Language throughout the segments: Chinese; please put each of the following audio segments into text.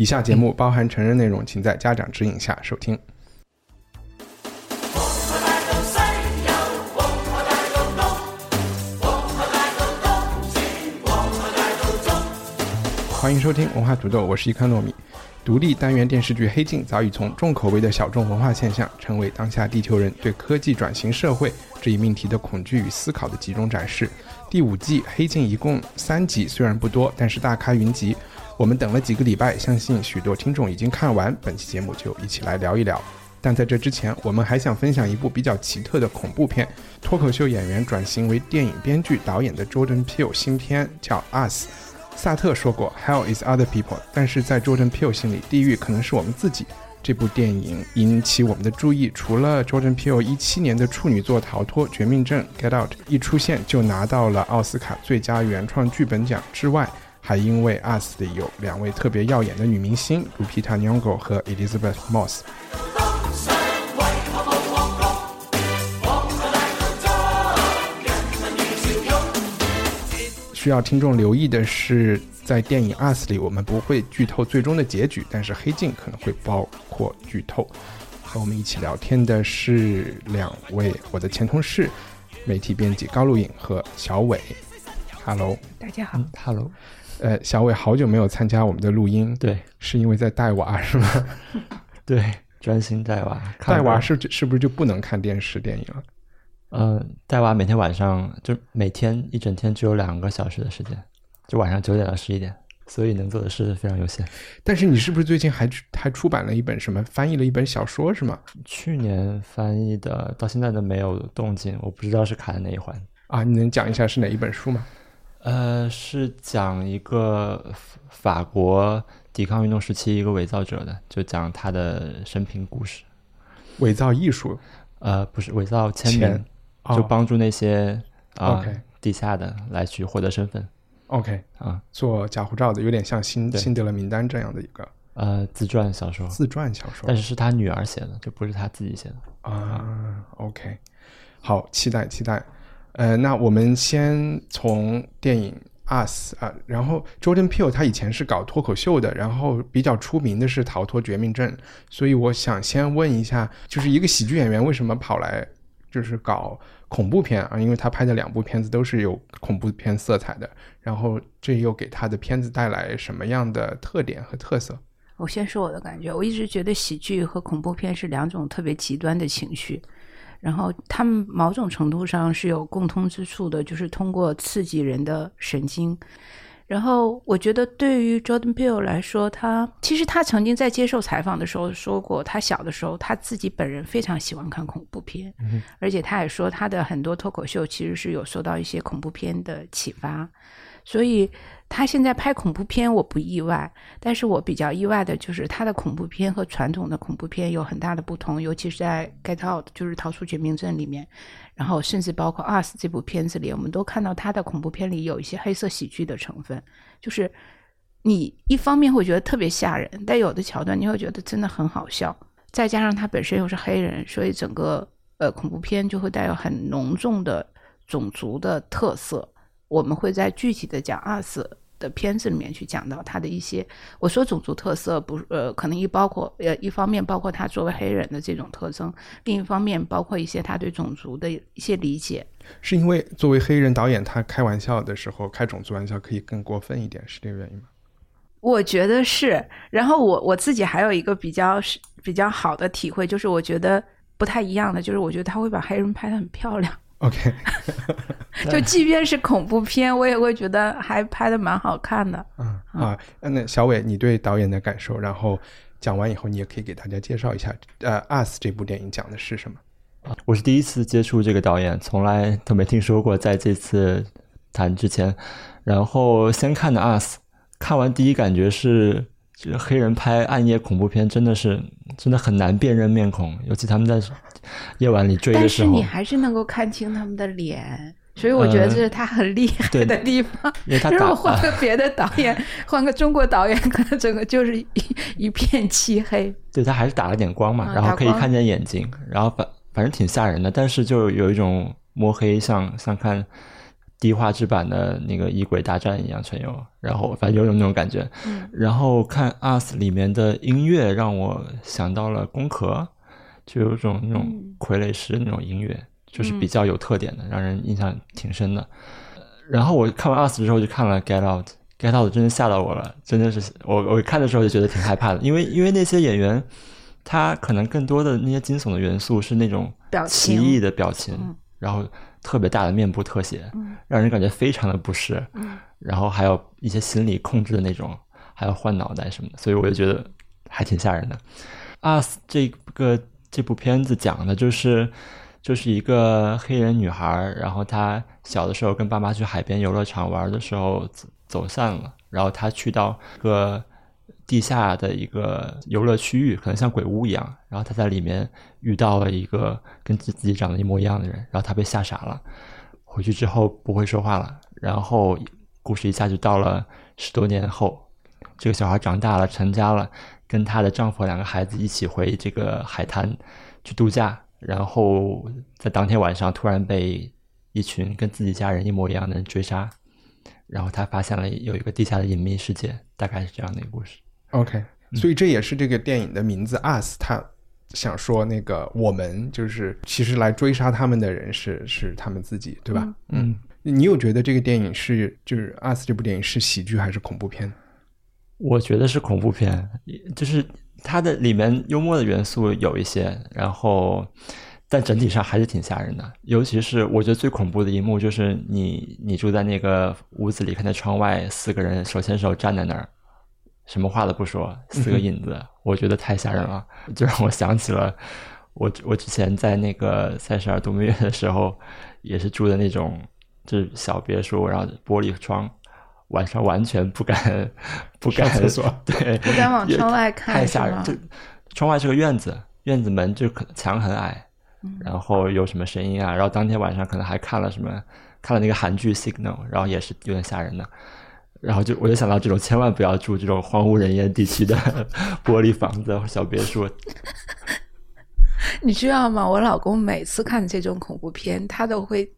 以下节目包含成人内容，请在家长指引下收听。欢迎收听文化土豆，我是一颗糯米。独立单元电视剧《黑镜》早已从重口味的小众文化现象，成为当下地球人对科技转型社会这一命题的恐惧与思考的集中展示。第五季《黑镜》一共三集，虽然不多，但是大咖云集。我们等了几个礼拜，相信许多听众已经看完。本期节目就一起来聊一聊。但在这之前，我们还想分享一部比较奇特的恐怖片——脱口秀演员转型为电影编剧导演的 Jordan Peele 新片，叫《Us》。萨特说过：“Hell is other people。”但是在 Jordan Peele 心里，地狱可能是我们自己。这部电影引起我们的注意，除了 Jordan Peele 一七年的处女作《逃脱：绝命镇》（Get Out） 一出现就拿到了奥斯卡最佳原创剧本奖之外，还因为《Us》里有两位特别耀眼的女明星，Lupita Nyong'o 和 Elizabeth Moss。需要听众留意的是，在电影《Us》里，我们不会剧透最终的结局，但是《黑镜》可能会包括剧透。和我们一起聊天的是两位我的前同事，媒体编辑高露颖和小伟。Hello，大家好。Hello，呃，小伟好久没有参加我们的录音，对是因为在带娃是吗？对，专心带娃。带娃是是不是就不能看电视电影了？呃，带娃每天晚上就每天一整天只有两个小时的时间，就晚上九点到十一点，所以能做的事非常有限。但是你是不是最近还还出版了一本什么翻译了一本小说是吗？去年翻译的到现在都没有动静，我不知道是卡在哪一环。啊，你能讲一下是哪一本书吗？呃，是讲一个法法国抵抗运动时期一个伪造者的，就讲他的生平故事。伪造艺术呃，不是伪造签名，哦就帮助那些啊、地下的来去获得身份 OK，啊。做假护照的，有点像辛辛德勒名单这样的一个呃，自传小说，自传小说但是是他女儿写的，就不是他自己写的。啊。OK，好，期待期待。呃，那我们先从电影《Us》啊，然后 Jordan Peele 他以前是搞脱口秀的，然后比较出名的是《逃脱绝命镇》，所以我想先问一下，就是一个喜剧演员为什么跑来就是搞恐怖片啊？因为他拍的两部片子都是有恐怖片色彩的，然后这又给他的片子带来什么样的特点和特色？我先说我的感觉，我一直觉得喜剧和恐怖片是两种特别极端的情绪，然后他们某种程度上是有共通之处的，就是通过刺激人的神经。然后我觉得对于 Jordan Peele 来说，他其实他曾经在接受采访的时候说过，他小的时候他自己本人非常喜欢看恐怖片，而且他也说他的很多脱口秀其实是有受到一些恐怖片的启发，所以他现在拍恐怖片我不意外，但是我比较意外的就是他的恐怖片和传统的恐怖片有很大的不同，尤其是在《Get Out》就是《逃出绝命镇》里面，然后甚至包括《Us》这部片子里，我们都看到他的恐怖片里有一些黑色喜剧的成分，就是你一方面会觉得特别吓人，但有的桥段你会觉得真的很好笑，再加上他本身又是黑人，所以整个呃恐怖片就会带有很浓重的种族的特色。我们会在具体的讲《Us》的片子里面去讲到他的一些，我说种族特色不呃，可能一包括呃一方面包括他作为黑人的这种特征，另一方面包括一些他对种族的一些理解。是因为作为黑人导演，他开玩笑的时候开种族玩笑可以更过分一点，是这个原因吗？我觉得是，然后我我自己还有一个比较是比较好的体会，就是我觉得不太一样的，就是我觉得他会把黑人拍得很漂亮，OK，就即便是恐怖片，我也会觉得还拍的蛮好看的。嗯啊，那小伟，你对导演的感受，然后讲完以后，你也可以给大家介绍一下，呃，《Us》这部电影讲的是什么？我是第一次接触这个导演，从来都没听说过。在这次谈之前，然后先看的《Us》，看完第一感觉是，这黑人拍暗夜恐怖片真的是真的很难辨认面孔，尤其他们在夜晚里追的时候。但是你还是能够看清他们的脸。所以我觉得这是他很厉害的地方。因为他如果换个别的导演，换个中国导演，可能整个就是一一片漆黑。对他还是打了点光嘛，然后可以看见眼睛，然后反反正挺吓人的，但是就有一种摸黑，像像看低画质版的那个《异鬼大战》一样，全有。然后反正有种那种感觉。然后看《Us》里面的音乐，让我想到了《宫壳》，就有种那种傀儡师那种音乐。就是比较有特点的，让人印象挺深的。然后我看完《Us》之后，就看了《Get Out》，《Get Out》真的吓到我了，真的是我我看的时候就觉得挺害怕的，因为因为那些演员，他可能更多的那些惊悚的元素是那种奇异的表情，然后特别大的面部特写，让人感觉非常的不适。然后还有一些心理控制的那种，还有换脑袋什么的，所以我就觉得还挺吓人的。《Us》这个这部片子讲的就是。就是一个黑人女孩，然后她小的时候跟爸妈去海边游乐场玩的时候走走散了，然后她去到个地下的一个游乐区域，可能像鬼屋一样，然后她在里面遇到了一个跟自自己长得一模一样的人，然后她被吓傻了，回去之后不会说话了，然后故事一下就到了十多年后，这个小孩长大了，成家了，跟她的丈夫两个孩子一起回这个海滩去度假。然后在当天晚上，突然被一群跟自己家人一模一样的人追杀，然后他发现了有一个地下的隐秘世界，大概是这样的一个故事。OK，所以这也是这个电影的名字《Us》，他想说那个我们就是其实来追杀他们的人是是他们自己，对吧？嗯，你有觉得这个电影是就是《Us》这部电影是喜剧还是恐怖片？我觉得是恐怖片，就是。它的里面幽默的元素有一些，然后，但整体上还是挺吓人的。尤其是我觉得最恐怖的一幕，就是你你住在那个屋子里，看见窗外四个人手牵手站在那儿，什么话都不说，四个影子，我觉得太吓人了，就让我想起了我我之前在那个三十二度蜜月的时候，也是住的那种就是小别墅，然后玻璃窗。晚上完全不敢，不敢厕所，对，不敢往窗外看，太吓人。就窗外是个院子，院子门就可墙很矮，然后有什么声音啊？然后当天晚上可能还看了什么，看了那个韩剧《Signal》，然后也是有点吓人的。然后就我就想到这种，千万不要住这种荒无人烟地区的 玻璃房子或小别墅。你知道吗？我老公每次看这种恐怖片，他都会。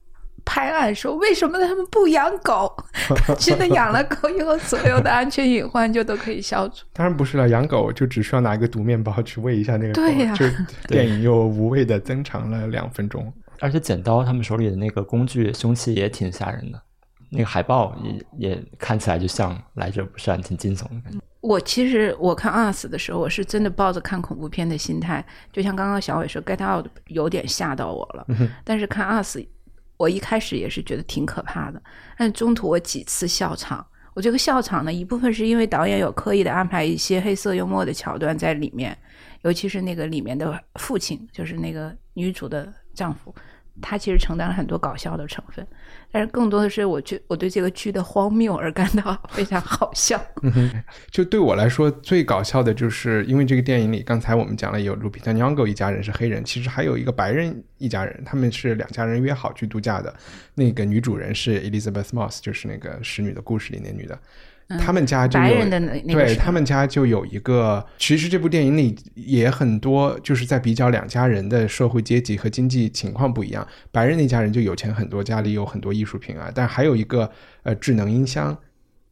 拍案说：“为什么他们不养狗？真的养了狗以后，所有的安全隐患就都可以消除。”当然不是了，养狗就只需要拿一个毒面包去喂一下那个狗。对呀，就电影又无谓的增长了两分钟。而且剪刀他们手里的那个工具凶器也挺吓人的，那个海报也也看起来就像来者不善，挺惊悚的感觉。我其实我看《Us》的时候，我是真的抱着看恐怖片的心态，就像刚刚小伟说，《Get Out》有点吓到我了。但是看《Us》。我一开始也是觉得挺可怕的，但中途我几次笑场。我这个笑场呢，一部分是因为导演有刻意的安排一些黑色幽默的桥段在里面，尤其是那个里面的父亲，就是那个女主的丈夫。他其实承担了很多搞笑的成分，但是更多的是我觉我对这个剧的荒谬而感到非常好笑。就对我来说，最搞笑的就是因为这个电影里，刚才我们讲了有 Lupita Nyong'o 一家人是黑人，其实还有一个白人一家人，他们是两家人约好去度假的。那个女主人是 Elizabeth Moss，就是那个《使女的故事》里那女的。他们家就有对他们家就有一个，其实这部电影里也很多，就是在比较两家人的社会阶级和经济情况不一样。白人那家人就有钱很多，家里有很多艺术品啊，但还有一个呃智能音箱，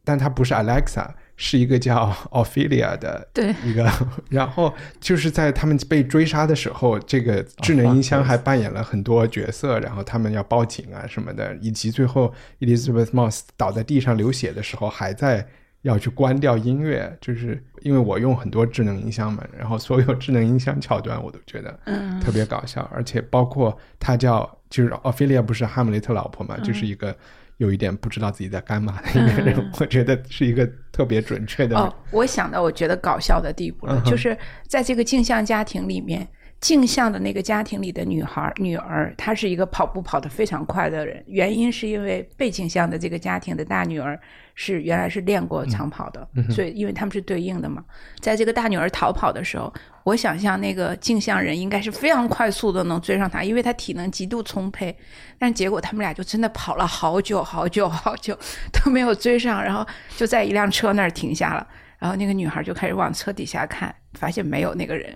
但它不是 Alexa，是一个叫 Ophelia 的一个。然后就是在他们被追杀的时候，这个智能音箱还扮演了很多角色，然后他们要报警啊什么的，以及最后 Elizabeth Moss 倒在地上流血的时候还在。要去关掉音乐，就是因为我用很多智能音箱嘛，然后所有智能音箱桥段我都觉得特别搞笑，而且包括他叫就是 Ophelia 不是哈姆雷特老婆嘛，就是一个有一点不知道自己在干嘛的一个人，我觉得是一个特别准确的。哦，我想到我觉得搞笑的地步了，就是在这个镜像家庭里面，镜像的那个家庭里的女孩女儿，她是一个跑步跑得非常快的人。原因是因为被镜像的这个家庭的大女儿是原来是练过长跑的，所以因为他们是对应的嘛。在这个大女儿逃跑的时候，我想象那个镜像人应该是非常快速的能追上她，因为她体能极度充沛。但结果他们俩就真的跑了好久好久好久都没有追上，然后就在一辆车那儿停下了。然后那个女孩就开始往车底下看，发现没有那个人。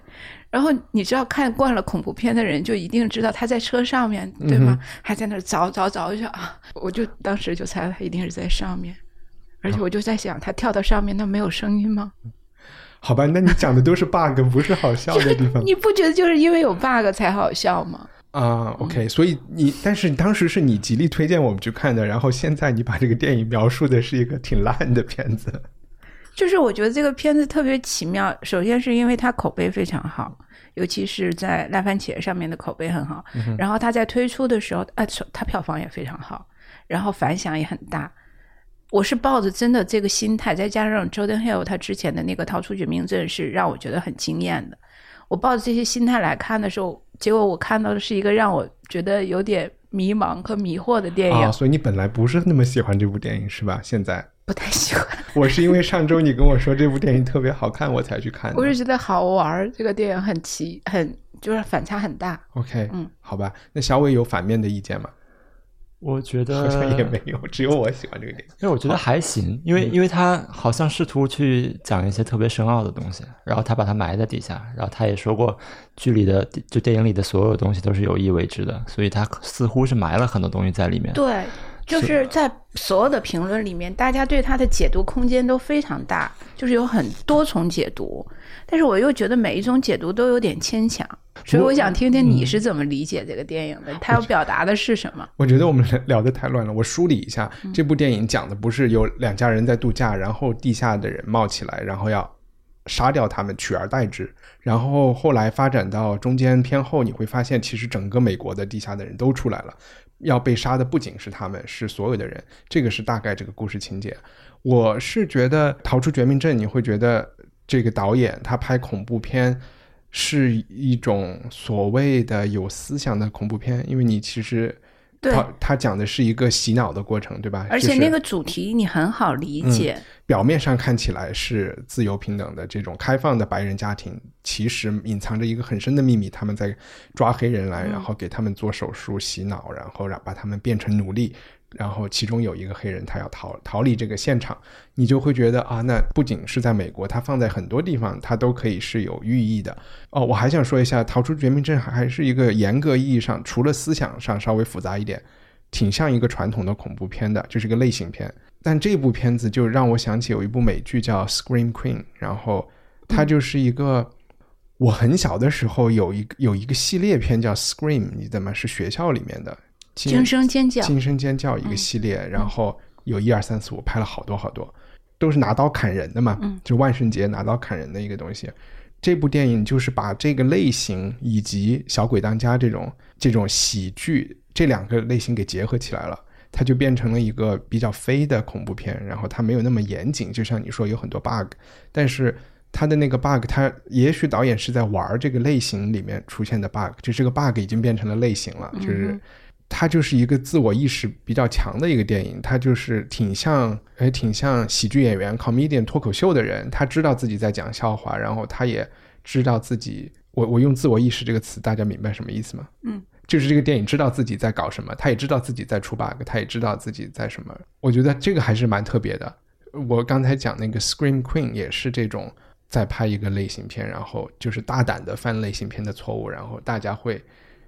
然后你知道看惯了恐怖片的人就一定知道他在车上面对吗？还在那儿找找找一下啊！我就当时就猜他一定是在上面，而且我就在想，他跳到上面那没有声音吗？好吧，那你讲的都是 bug，不是好笑的地方。你不觉得就是因为有 bug 才好笑吗？啊，OK，所以你但是当时是你极力推荐我们去看的，然后现在你把这个电影描述的是一个挺烂的片子。就是我觉得这个片子特别奇妙，首先是因为它口碑非常好。尤其是在烂番茄上面的口碑很好，然后它在推出的时候，啊，它票房也非常好，然后反响也很大。我是抱着真的这个心态，再加上 Jordan Hill 他之前的那个《逃出绝命镇》是让我觉得很惊艳的。我抱着这些心态来看的时候，结果我看到的是一个让我觉得有点迷茫和迷惑的电影。所以你本来不是那么喜欢这部电影，是吧？现在。不太喜欢。我是因为上周你跟我说这部电影特别好看，我才去看的。我是觉得好玩，这个电影很奇，很就是反差很大。OK，嗯，好吧。那小伟有反面的意见吗？我觉得好像也没有，只有我喜欢这个电影。因为我觉得还行，因为因为他好像试图去讲一些特别深奥的东西，然后他把它埋在底下，然后他也说过剧里的就电影里的所有东西都是有意为之的，所以他似乎是埋了很多东西在里面。对。就是在所有的评论里面，大家对它的解读空间都非常大，就是有很多重解读。但是我又觉得每一种解读都有点牵强，所以我想听听你是怎么理解这个电影的，它要表达的是什么？我觉得我们聊得太乱了，我梳理一下，这部电影讲的不是有两家人在度假，然后地下的人冒起来，然后要杀掉他们，取而代之。然后后来发展到中间偏后，你会发现其实整个美国的地下的人都出来了。要被杀的不仅是他们，是所有的人。这个是大概这个故事情节。我是觉得《逃出绝命镇》，你会觉得这个导演他拍恐怖片是一种所谓的有思想的恐怖片，因为你其实。他他讲的是一个洗脑的过程，对吧？而且那个主题你很好理解。表面上看起来是自由平等的这种开放的白人家庭，其实隐藏着一个很深的秘密。他们在抓黑人来，然后给他们做手术洗脑，然后让把他们变成奴隶。然后其中有一个黑人，他要逃逃离这个现场，你就会觉得啊，那不仅是在美国，它放在很多地方，它都可以是有寓意的。哦，我还想说一下，《逃出绝命镇》还是一个严格意义上，除了思想上稍微复杂一点，挺像一个传统的恐怖片的，就是个类型片。但这部片子就让我想起有一部美剧叫《Scream Queen》，然后它就是一个我很小的时候有一个有一个系列片叫《Scream》，你怎么是学校里面的？惊声尖叫，惊声尖叫一个系列，然后有一二三四五，拍了好多好多，都是拿刀砍人的嘛，就万圣节拿刀砍人的一个东西。这部电影就是把这个类型以及小鬼当家这种这种喜剧这两个类型给结合起来了，它就变成了一个比较飞的恐怖片。然后它没有那么严谨，就像你说有很多 bug，但是它的那个 bug，它也许导演是在玩这个类型里面出现的 bug，就这个 bug 已经变成了类型了，就是。它就是一个自我意识比较强的一个电影，它就是挺像，哎，挺像喜剧演员、comedian 脱口秀的人。他知道自己在讲笑话，然后他也知道自己，我我用自我意识这个词，大家明白什么意思吗？嗯，就是这个电影知道自己在搞什么，他也知道自己在出 bug，他也知道自己在什么。我觉得这个还是蛮特别的。我刚才讲那个 Scream Queen 也是这种在拍一个类型片，然后就是大胆的犯类型片的错误，然后大家会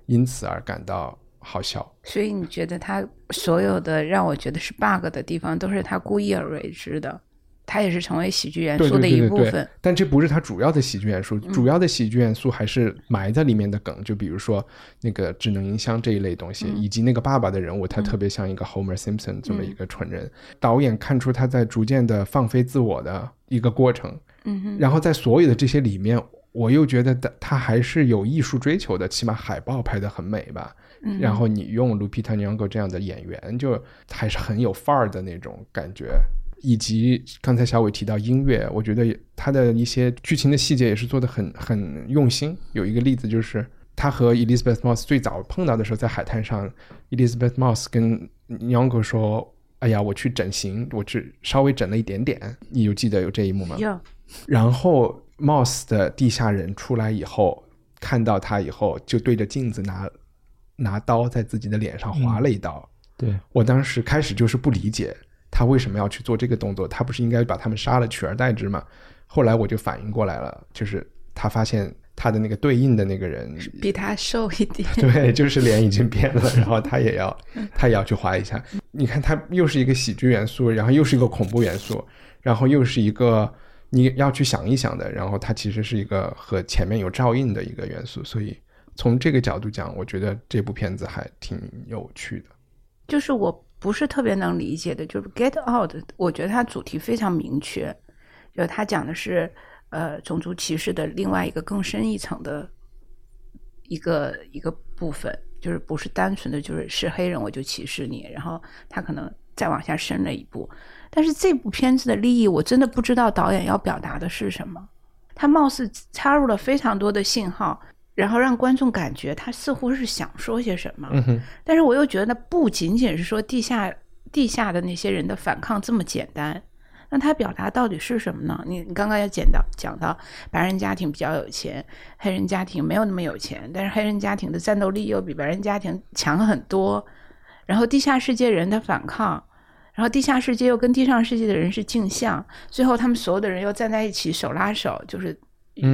因此而感到。好笑，所以你觉得他所有的让我觉得是 bug 的地方，都是他故意而为之的，他也是成为喜剧元素的一部分。但这不是他主要的喜剧元素，主要的喜剧元素还是埋在里面的梗，就比如说那个智能音箱这一类东西，以及那个爸爸的人物，他特别像一个 Homer Simpson 这么一个蠢人。导演看出他在逐渐的放飞自我的一个过程，嗯哼，然后在所有的这些里面，我又觉得他他还是有艺术追求的，起码海报拍的很美吧。然后你用 Lupita Nyong'o 这样的演员，就还是很有范儿的那种感觉。以及刚才小伟提到音乐，我觉得他的一些剧情的细节也是做的很很用心。有一个例子就是他和 Elizabeth Moss 最早碰到的时候，在海滩上，Elizabeth Moss 跟 Young 说：“哎呀，我去整形，我去稍微整了一点点。”你有记得有这一幕吗？有。然后 Moss 的地下人出来以后，看到他以后，就对着镜子拿拿刀在自己的脸上划了一刀。对我当时开始就是不理解。他为什么要去做这个动作？他不是应该把他们杀了取而代之吗？后来我就反应过来了，就是他发现他的那个对应的那个人比他瘦一点，对，就是脸已经变了，然后他也要他也要去划一下。你看，他又是一个喜剧元素，然后又是一个恐怖元素，然后又是一个你要去想一想的，然后它其实是一个和前面有照应的一个元素。所以从这个角度讲，我觉得这部片子还挺有趣的。就是我。不是特别能理解的，就是《Get Out》，我觉得它主题非常明确，就它讲的是呃种族歧视的另外一个更深一层的一个一个部分，就是不是单纯的就是是黑人我就歧视你，然后他可能再往下深了一步。但是这部片子的利益，我真的不知道导演要表达的是什么，他貌似插入了非常多的信号。然后让观众感觉他似乎是想说些什么，但是我又觉得不仅仅是说地下地下的那些人的反抗这么简单，那他表达到底是什么呢？你你刚刚也讲到讲到白人家庭比较有钱，黑人家庭没有那么有钱，但是黑人家庭的战斗力又比白人家庭强很多，然后地下世界人的反抗，然后地下世界又跟地上世界的人是镜像，最后他们所有的人又站在一起手拉手，就是。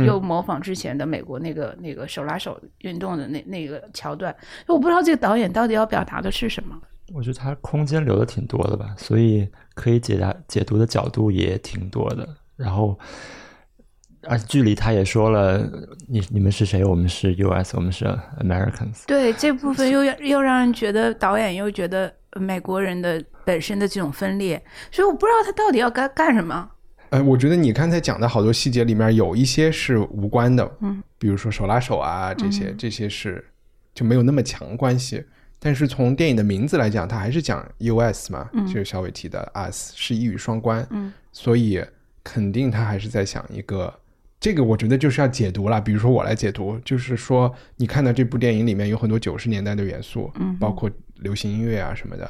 又模仿之前的美国那个那个手拉手运动的那那个桥段，我不知道这个导演到底要表达的是什么。我觉得他空间留的挺多的吧，所以可以解答解读的角度也挺多的。然后，而剧里他也说了，你你们是谁？我们是 U.S.，我们是 Americans。对这部分又又让人觉得导演又觉得美国人的本身的这种分裂，所以我不知道他到底要干干什么。呃，我觉得你刚才讲的好多细节里面有一些是无关的，嗯，比如说手拉手啊这些，这些是就没有那么强关系。但是从电影的名字来讲，它还是讲 US 嘛，就是小伟提的 US 是一语双关，嗯，所以肯定他还是在想一个这个，我觉得就是要解读了。比如说我来解读，就是说你看到这部电影里面有很多九十年代的元素，嗯，包括流行音乐啊什么的，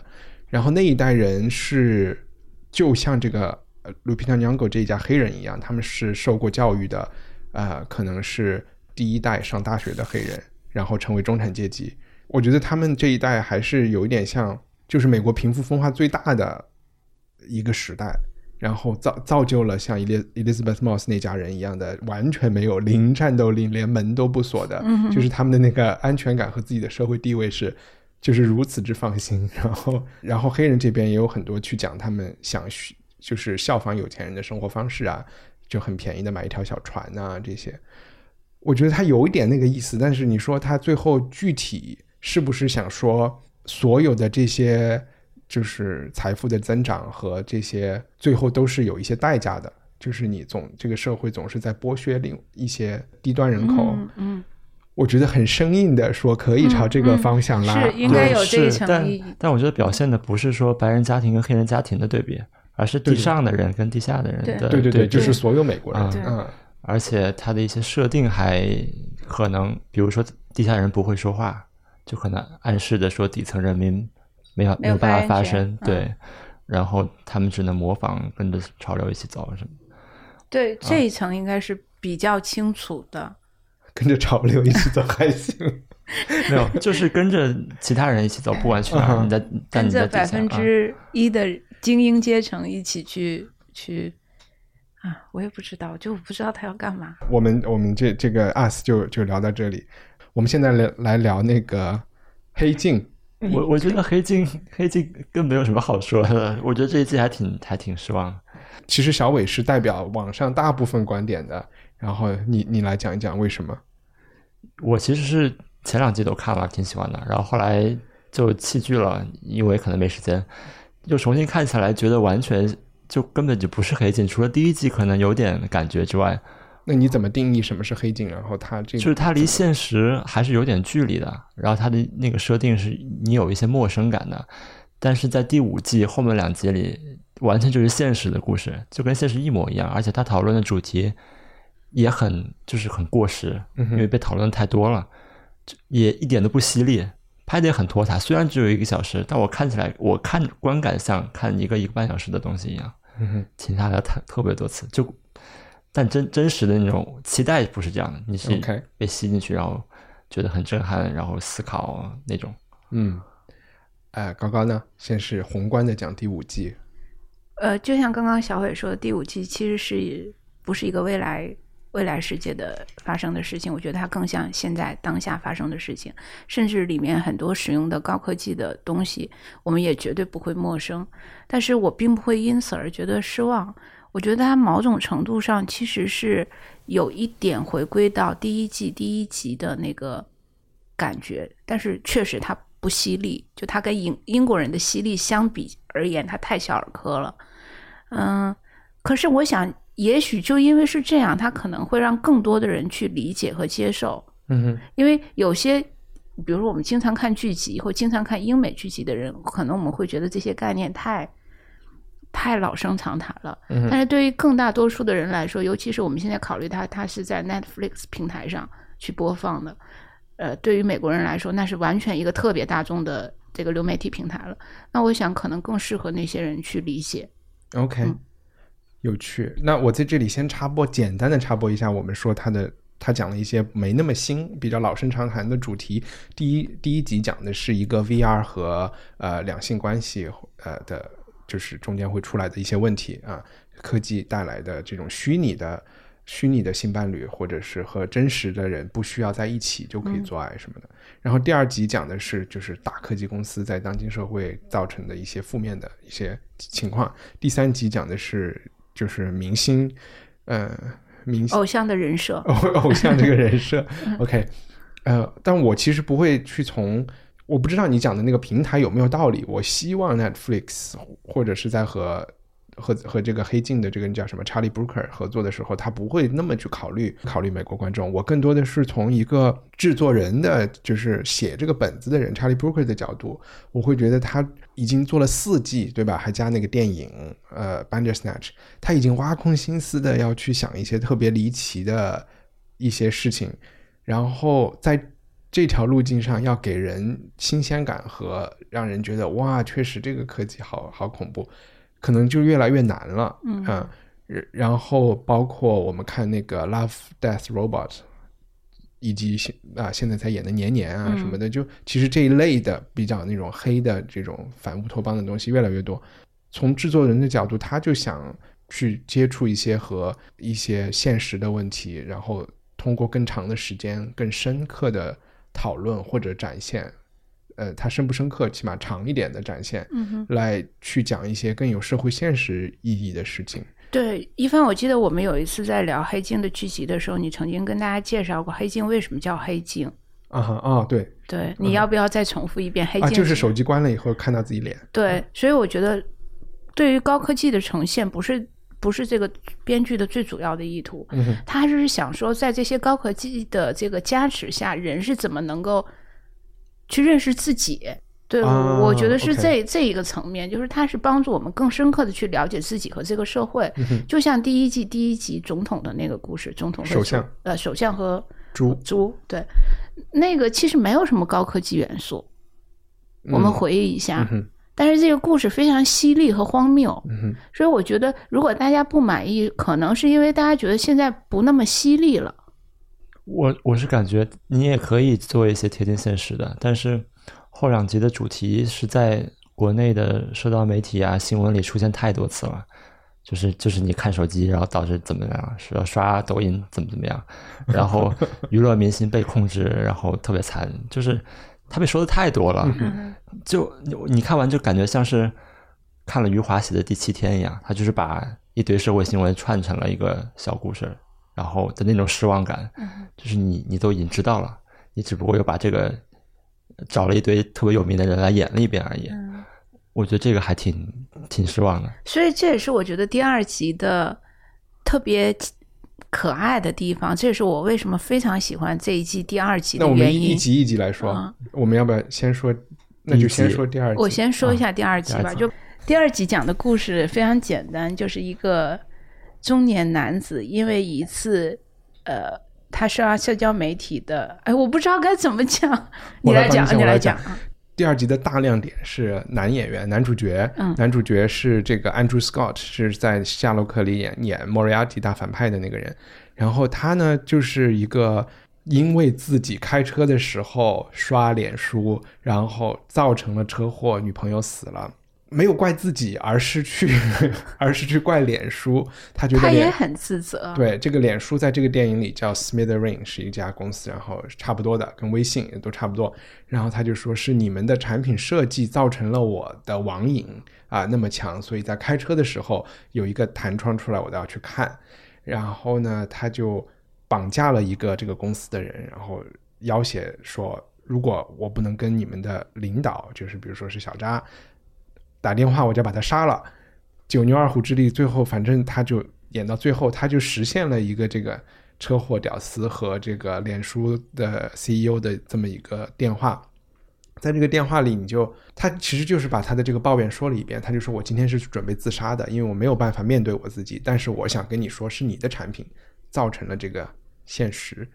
然后那一代人是就像这个。呃，卢皮特·尼昂狗这一家黑人一样，他们是受过教育的，呃，可能是第一代上大学的黑人，然后成为中产阶级。我觉得他们这一代还是有一点像，就是美国贫富分化最大的一个时代，然后造造就了像伊丽伊丽莎白·莫斯那家人一样的完全没有零战斗力，连门都不锁的，就是他们的那个安全感和自己的社会地位是就是如此之放心。然后，然后黑人这边也有很多去讲他们想学。就是效仿有钱人的生活方式啊，就很便宜的买一条小船呐，这些，我觉得他有一点那个意思。但是你说他最后具体是不是想说所有的这些就是财富的增长和这些最后都是有一些代价的？就是你总这个社会总是在剥削另一些低端人口。嗯，我觉得很生硬的说可以朝这个方向拉，是应该有这一层意义。但我觉得表现的不是说白人家庭跟黑人家庭的对比。而是地上的人跟地下的人的对对对，就是所有美国人。嗯，而且他的一些设定还可能，比如说地下人不会说话，就可能暗示的说底层人民没有没有办法发声。对，然后他们只能模仿，跟着潮流一起走什么。对，这一层应该是比较清楚的。跟着潮流一起走 还行，没有，就是跟着其他人一起走，不管去哪儿，你在跟着百分之一的。精英阶层一起去去啊，我也不知道，就不知道他要干嘛。我们我们这这个 us 就就聊到这里。我们现在来来聊那个黑镜。我我觉得黑镜黑镜更没有什么好说的。我觉得这一季还挺还挺失望。其实小伟是代表网上大部分观点的。然后你你来讲一讲为什么？我其实是前两季都看了，挺喜欢的。然后后来就弃剧了，因为可能没时间。就重新看起来，觉得完全就根本就不是黑镜，除了第一季可能有点感觉之外，那你怎么定义什么是黑镜？然后它这就是它离现实还是有点距离的。然后它的那个设定是你有一些陌生感的，但是在第五季后面两集里，完全就是现实的故事，就跟现实一模一样，而且他讨论的主题也很就是很过时，因为被讨论太多了，也一点都不犀利，拍的也很拖沓。虽然只有一个小时，但我看起来我看观感像看一个一个半小时的东西一样，停下来特特别多次。就但真真实的那种期待不是这样的，你是被吸进去，然后觉得很震撼，然后思考那种。嗯，哎，高高呢？先是宏观的讲第五季。呃，就像刚刚小伟说的，第五季其实是不是一个未来未来世界的发生的事情？我觉得它更像现在当下发生的事情，甚至里面很多使用的高科技的东西，我们也绝对不会陌生。但是我并不会因此而觉得失望。我觉得它某种程度上其实是有一点回归到第一季第一集的那个感觉，但是确实它。不犀利，就他跟英英国人的犀利相比而言，他太小儿科了。嗯，可是我想，也许就因为是这样，他可能会让更多的人去理解和接受。嗯哼，因为有些，比如说我们经常看剧集或经常看英美剧集的人，可能我们会觉得这些概念太太老生常谈了。嗯，但是对于更大多数的人来说，尤其是我们现在考虑它，它是在 Netflix 平台上去播放的。呃，对于美国人来说，那是完全一个特别大众的这个流媒体平台了。那我想，可能更适合那些人去理解。OK，有趣。那我在这里先插播，简单的插播一下，我们说他的他讲了一些没那么新、比较老生常谈的主题。第一，第一集讲的是一个 VR 和呃两性关系呃的，就是中间会出来的一些问题啊，科技带来的这种虚拟的。虚拟的性伴侣，或者是和真实的人不需要在一起就可以做爱什么的。然后第二集讲的是，就是大科技公司在当今社会造成的一些负面的一些情况。第三集讲的是，就是明星，呃，明星偶像的人设，偶偶像这个人设。OK，呃，但我其实不会去从，我不知道你讲的那个平台有没有道理。我希望 Netflix 或者是在和。和和这个黑镜的这个人叫什么查理·布鲁克合作的时候，他不会那么去考虑考虑美国观众。我更多的是从一个制作人的，就是写这个本子的人查理·布鲁克的角度，我会觉得他已经做了四季，对吧？还加那个电影，呃，《Bandersnatch》，他已经挖空心思的要去想一些特别离奇的一些事情，然后在这条路径上要给人新鲜感和让人觉得哇，确实这个科技好好恐怖。可能就越来越难了，嗯，然后包括我们看那个《Love Death Robot》，以及现啊现在才演的《年年》啊什么的，就其实这一类的比较那种黑的这种反乌托邦的东西越来越多。从制作人的角度，他就想去接触一些和一些现实的问题，然后通过更长的时间、更深刻的讨论或者展现。呃，它深不深刻，起码长一点的展现，来去讲一些更有社会现实意义的事情。对，一帆，我记得我们有一次在聊黑镜的剧集的时候，你曾经跟大家介绍过黑镜为什么叫黑镜。啊哈啊，对，对，你要不要再重复一遍？黑镜就是手机关了以后看到自己脸。对，所以我觉得，对于高科技的呈现，不是不是这个编剧的最主要的意图，他是想说，在这些高科技的这个加持下，人是怎么能够。去认识自己，对，我觉得是这这一个层面，就是它是帮助我们更深刻的去了解自己和这个社会。就像第一季第一集总统的那个故事，总统首相呃首相和猪猪，对，那个其实没有什么高科技元素。我们回忆一下，但是这个故事非常犀利和荒谬，所以我觉得如果大家不满意，可能是因为大家觉得现在不那么犀利了。我我是感觉你也可以做一些贴近现实的，但是后两集的主题是在国内的社交媒体啊新闻里出现太多次了，就是就是你看手机，然后导致怎么样，是要刷抖音怎么怎么样，然后娱乐明星被控制，然后特别惨，就是他被说的太多了，就你看完就感觉像是看了余华写的《第七天》一样，他就是把一堆社会新闻串成了一个小故事。然后的那种失望感，就是你你都已经知道了，你只不过又把这个找了一堆特别有名的人来演了一遍而已。我觉得这个还挺挺失望的。所以这也是我觉得第二集的特别可爱的地方，这也是我为什么非常喜欢这一季第二集的原因。那我们一集一集来说，我们要不要先说？那就先说第二集。我先说一下第二集吧，就。第二集讲的故事非常简单，就是一个中年男子因为一次呃，他刷社交媒体的，哎，我不知道该怎么讲，你来讲，你来讲。第二集的大亮点是男演员，男主角，男主角是这个 Andrew Scott，是在《夏洛克》里演演 Moriarty 大反派的那个人。然后他呢，就是一个因为自己开车的时候刷脸书，然后造成了车祸，女朋友死了。没有怪自己，而是去，而是去怪脸书。他觉得他也很自责。对，这个脸书在这个电影里叫 Smithereen，是一家公司，然后差不多的，跟微信也都差不多。然后他就说是你们的产品设计造成了我的网瘾啊那么强，所以在开车的时候有一个弹窗出来，我都要去看。然后呢，他就绑架了一个这个公司的人，然后要挟说，如果我不能跟你们的领导，就是比如说是小扎。打电话我就把他杀了，九牛二虎之力，最后反正他就演到最后，他就实现了一个这个车祸屌丝和这个脸书的 CEO 的这么一个电话，在这个电话里，你就他其实就是把他的这个抱怨说了一遍，他就说我今天是准备自杀的，因为我没有办法面对我自己，但是我想跟你说，是你的产品造成了这个现实，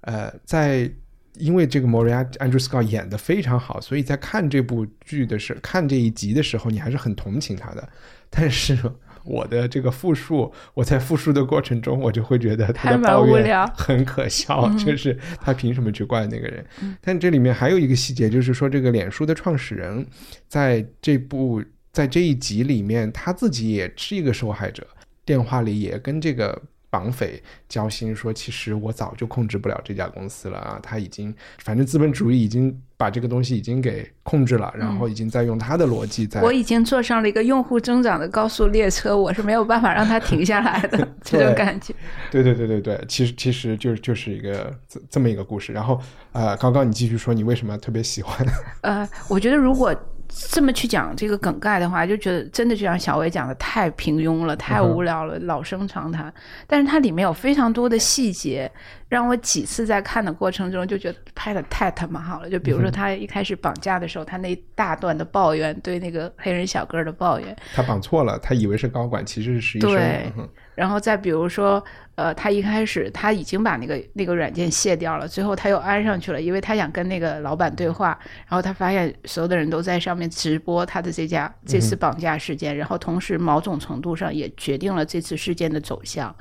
呃，在。因为这个 Moria Andrew Scott 演的非常好，所以在看这部剧的时候，看这一集的时候，你还是很同情他的。但是我的这个复述，我在复述的过程中，我就会觉得他的抱怨很可笑，就是他凭什么去怪那个人？但这里面还有一个细节，就是说这个脸书的创始人在这部在这一集里面，他自己也是一个受害者，电话里也跟这个。绑匪交心说：“其实我早就控制不了这家公司了啊！他已经，反正资本主义已经把这个东西已经给控制了，然后已经在用他的逻辑在。我已经坐上了一个用户增长的高速列车，我是没有办法让它停下来的 这种感觉。对对对对对，其实其实就是就是一个这这么一个故事。然后呃，刚刚你继续说你为什么特别喜欢？呃，我觉得如果。这么去讲这个梗概的话，就觉得真的就像小伟讲的太平庸了，太无聊了，老生常谈。但是它里面有非常多的细节，让我几次在看的过程中就觉得拍的太他妈好了。就比如说他一开始绑架的时候，他那大段的抱怨，对那个黑人小哥的抱怨，他绑错了，他以为是高管，其实是实习生。对。然后再比如说，呃，他一开始他已经把那个那个软件卸掉了，最后他又安上去了，因为他想跟那个老板对话。然后他发现所有的人都在上面直播他的这家这次绑架事件，然后同时某种程度上也决定了这次事件的走向。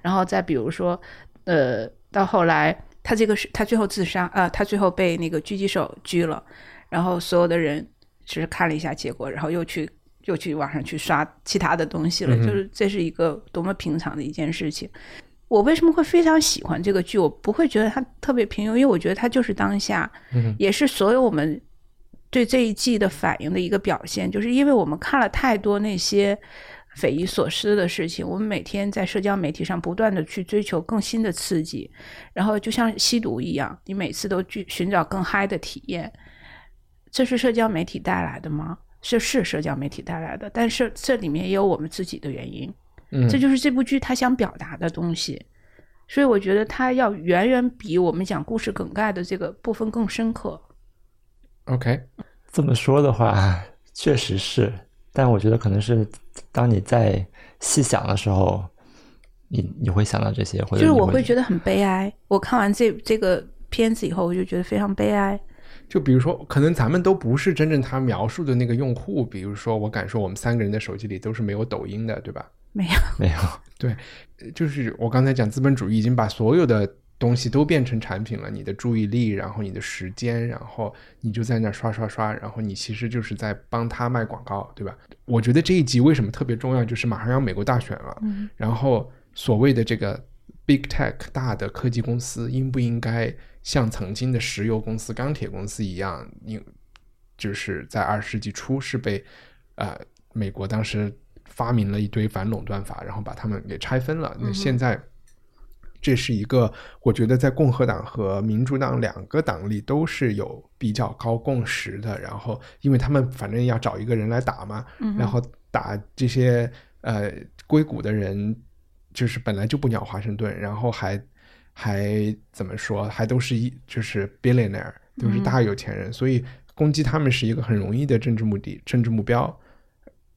然后再比如说，呃，到后来他这个是他最后自杀啊，他最后被那个狙击手狙了，然后所有的人只是看了一下结果，然后又去。就去网上去刷其他的东西了，就是这是一个多么平常的一件事情。我为什么会非常喜欢这个剧？我不会觉得它特别平庸，因为我觉得它就是当下，也是所有我们对这一季的反应的一个表现。就是因为我们看了太多那些匪夷所思的事情，我们每天在社交媒体上不断的去追求更新的刺激，然后就像吸毒一样，你每次都去寻找更嗨的体验。这是社交媒体带来的吗？这是社交媒体带来的，但是这里面也有我们自己的原因，嗯，这就是这部剧它想表达的东西，所以我觉得它要远远比我们讲故事梗概的这个部分更深刻。OK，这么说的话，确实是，但我觉得可能是当你在细想的时候，你你会想到这些，或者就是我会觉得很悲哀。我看完这这个片子以后，我就觉得非常悲哀。就比如说，可能咱们都不是真正他描述的那个用户。比如说，我敢说，我们三个人的手机里都是没有抖音的，对吧？没有，没有。对，就是我刚才讲，资本主义已经把所有的东西都变成产品了。你的注意力，然后你的时间，然后你就在那刷刷刷，然后你其实就是在帮他卖广告，对吧？我觉得这一集为什么特别重要，就是马上要美国大选了，然后所谓的这个 big tech 大的科技公司应不应该？像曾经的石油公司、钢铁公司一样，你就是在二十世纪初是被呃美国当时发明了一堆反垄断法，然后把他们给拆分了。那现在这是一个，我觉得在共和党和民主党两个党里都是有比较高共识的。然后，因为他们反正要找一个人来打嘛，然后打这些呃硅谷的人，就是本来就不鸟华盛顿，然后还。还怎么说？还都是一就是 billionaire，都是大有钱人，所以攻击他们是一个很容易的政治目的、政治目标。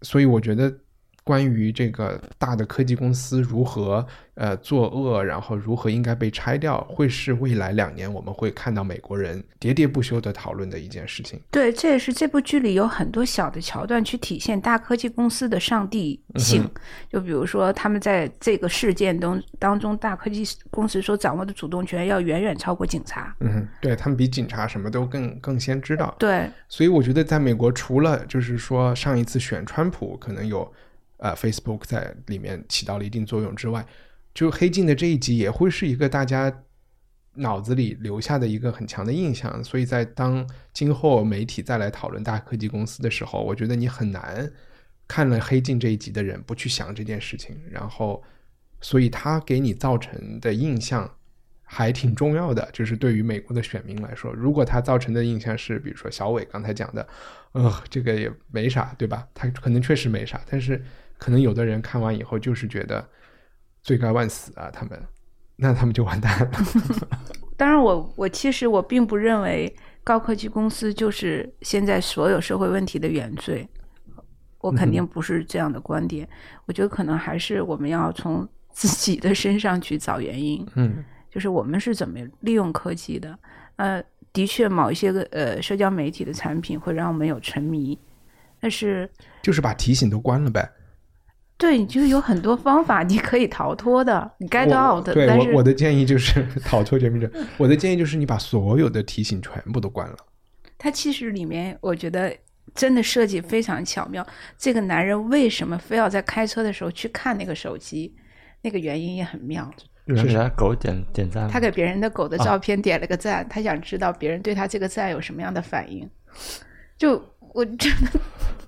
所以我觉得。关于这个大的科技公司如何呃作恶，然后如何应该被拆掉，会是未来两年我们会看到美国人喋喋不休的讨论的一件事情。对，这也是这部剧里有很多小的桥段去体现大科技公司的上帝性。就比如说，他们在这个事件中当中，大科技公司所掌握的主动权要远远超过警察。嗯，对他们比警察什么都更更先知道。对，所以我觉得在美国，除了就是说上一次选川普可能有。呃，Facebook 在里面起到了一定作用之外，就黑镜的这一集也会是一个大家脑子里留下的一个很强的印象。所以在当今后媒体再来讨论大科技公司的时候，我觉得你很难看了黑镜这一集的人不去想这件事情。然后，所以他给你造成的印象还挺重要的，就是对于美国的选民来说，如果他造成的印象是，比如说小伟刚才讲的，呃，这个也没啥，对吧？他可能确实没啥，但是。可能有的人看完以后就是觉得罪该万死啊，他们，那他们就完蛋了。当然，我我其实我并不认为高科技公司就是现在所有社会问题的原罪，我肯定不是这样的观点。我觉得可能还是我们要从自己的身上去找原因。嗯，就是我们是怎么利用科技的？呃，的确，某一些个呃社交媒体的产品会让我们有沉迷，但是就是把提醒都关了呗。对，就是有很多方法你可以逃脱的，你 get out。对我我的建议就是 逃脱绝命者。我的建议就是你把所有的提醒全部都关了。它其实里面我觉得真的设计非常巧妙。这个男人为什么非要在开车的时候去看那个手机？那个原因也很妙。是给他狗点点赞。他给别人的狗的照片点了个赞，他想知道别人对他这个赞有什么样的反应。就我真的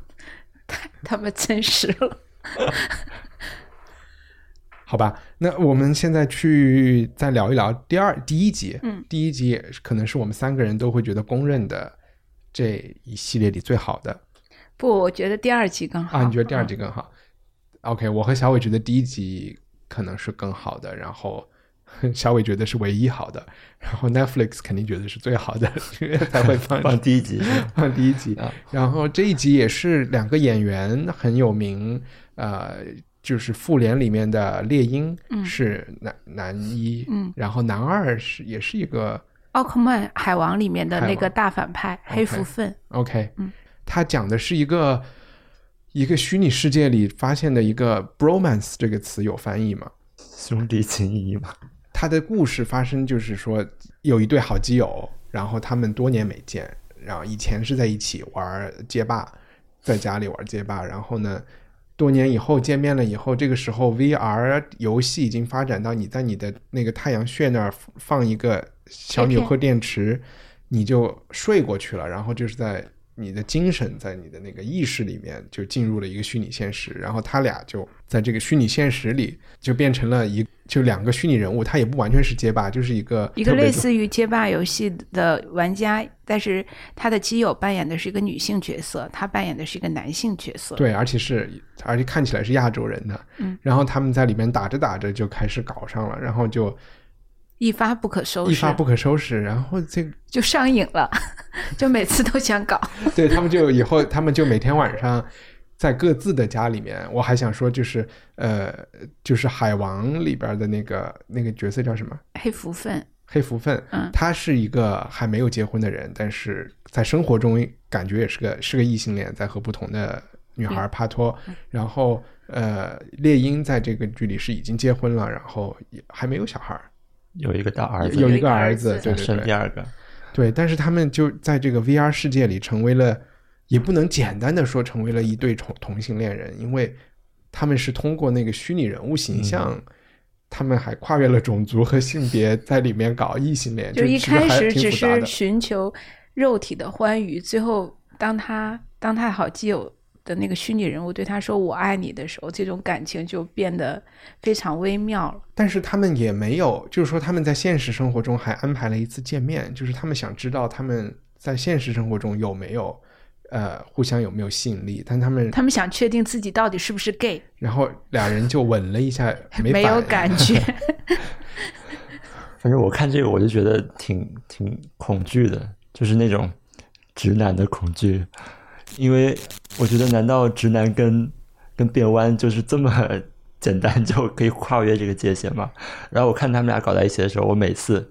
太他妈真实了。好吧，那我们现在去再聊一聊第二第一集。嗯，第一集可能是我们三个人都会觉得公认的这一系列里最好的。不，我觉得第二集更好。啊，你觉得第二集更好？OK，我和小伟觉得第一集可能是更好的，然后。小伟觉得是唯一好的，然后 Netflix 肯定觉得是最好的，才会放 放第一集，放第一集。然后这一集也是两个演员很有名，呃，就是复联里面的猎鹰是男男一，嗯，然后男二是也是一个奥克曼海王里面的那个大反派黑福分。OK，嗯，他讲的是一个一个虚拟世界里发现的一个 bromance 这个词有翻译吗？兄弟情谊吗？他的故事发生就是说，有一对好基友，然后他们多年没见，然后以前是在一起玩街霸，在家里玩街霸，然后呢，多年以后见面了以后，这个时候 VR 游戏已经发展到你在你的那个太阳穴那儿放一个小纽扣电池，你就睡过去了，然后就是在。你的精神在你的那个意识里面就进入了一个虚拟现实，然后他俩就在这个虚拟现实里就变成了一就两个虚拟人物，他也不完全是街霸，就是一个一个类似于街霸游戏的玩家，但是他的基友扮演的是一个女性角色，他扮演的是一个男性角色，对，而且是而且看起来是亚洲人的，嗯，然后他们在里面打着打着就开始搞上了，然后就。一发不可收拾，一发不可收拾，然后这就上瘾了，就每次都想搞。对他们就以后，他们就每天晚上在各自的家里面。我还想说，就是呃，就是海王里边的那个那个角色叫什么？黑福分。黑福分，嗯，他是一个还没有结婚的人，但是在生活中感觉也是个是个异性恋，在和不同的女孩帕托。然后呃，猎鹰在这个剧里是已经结婚了，然后也还没有小孩。有一个大儿子，有一个儿子，对对对，第二个，对，但是他们就在这个 VR 世界里成为了，也不能简单的说成为了一对同同性恋人，因为他们是通过那个虚拟人物形象，他们还跨越了种族和性别，在里面搞异性恋，就一开始只是寻求肉体的欢愉，最后当他当他好基友。的那个虚拟人物对他说“我爱你”的时候，这种感情就变得非常微妙了。但是他们也没有，就是说他们在现实生活中还安排了一次见面，就是他们想知道他们在现实生活中有没有呃互相有没有吸引力。但他们他们想确定自己到底是不是 gay，然后俩人就吻了一下，没有感觉。反正我看这个我就觉得挺挺恐惧的，就是那种直男的恐惧。因为我觉得，难道直男跟跟变弯就是这么简单就可以跨越这个界限吗？然后我看他们俩搞在一起的时候，我每次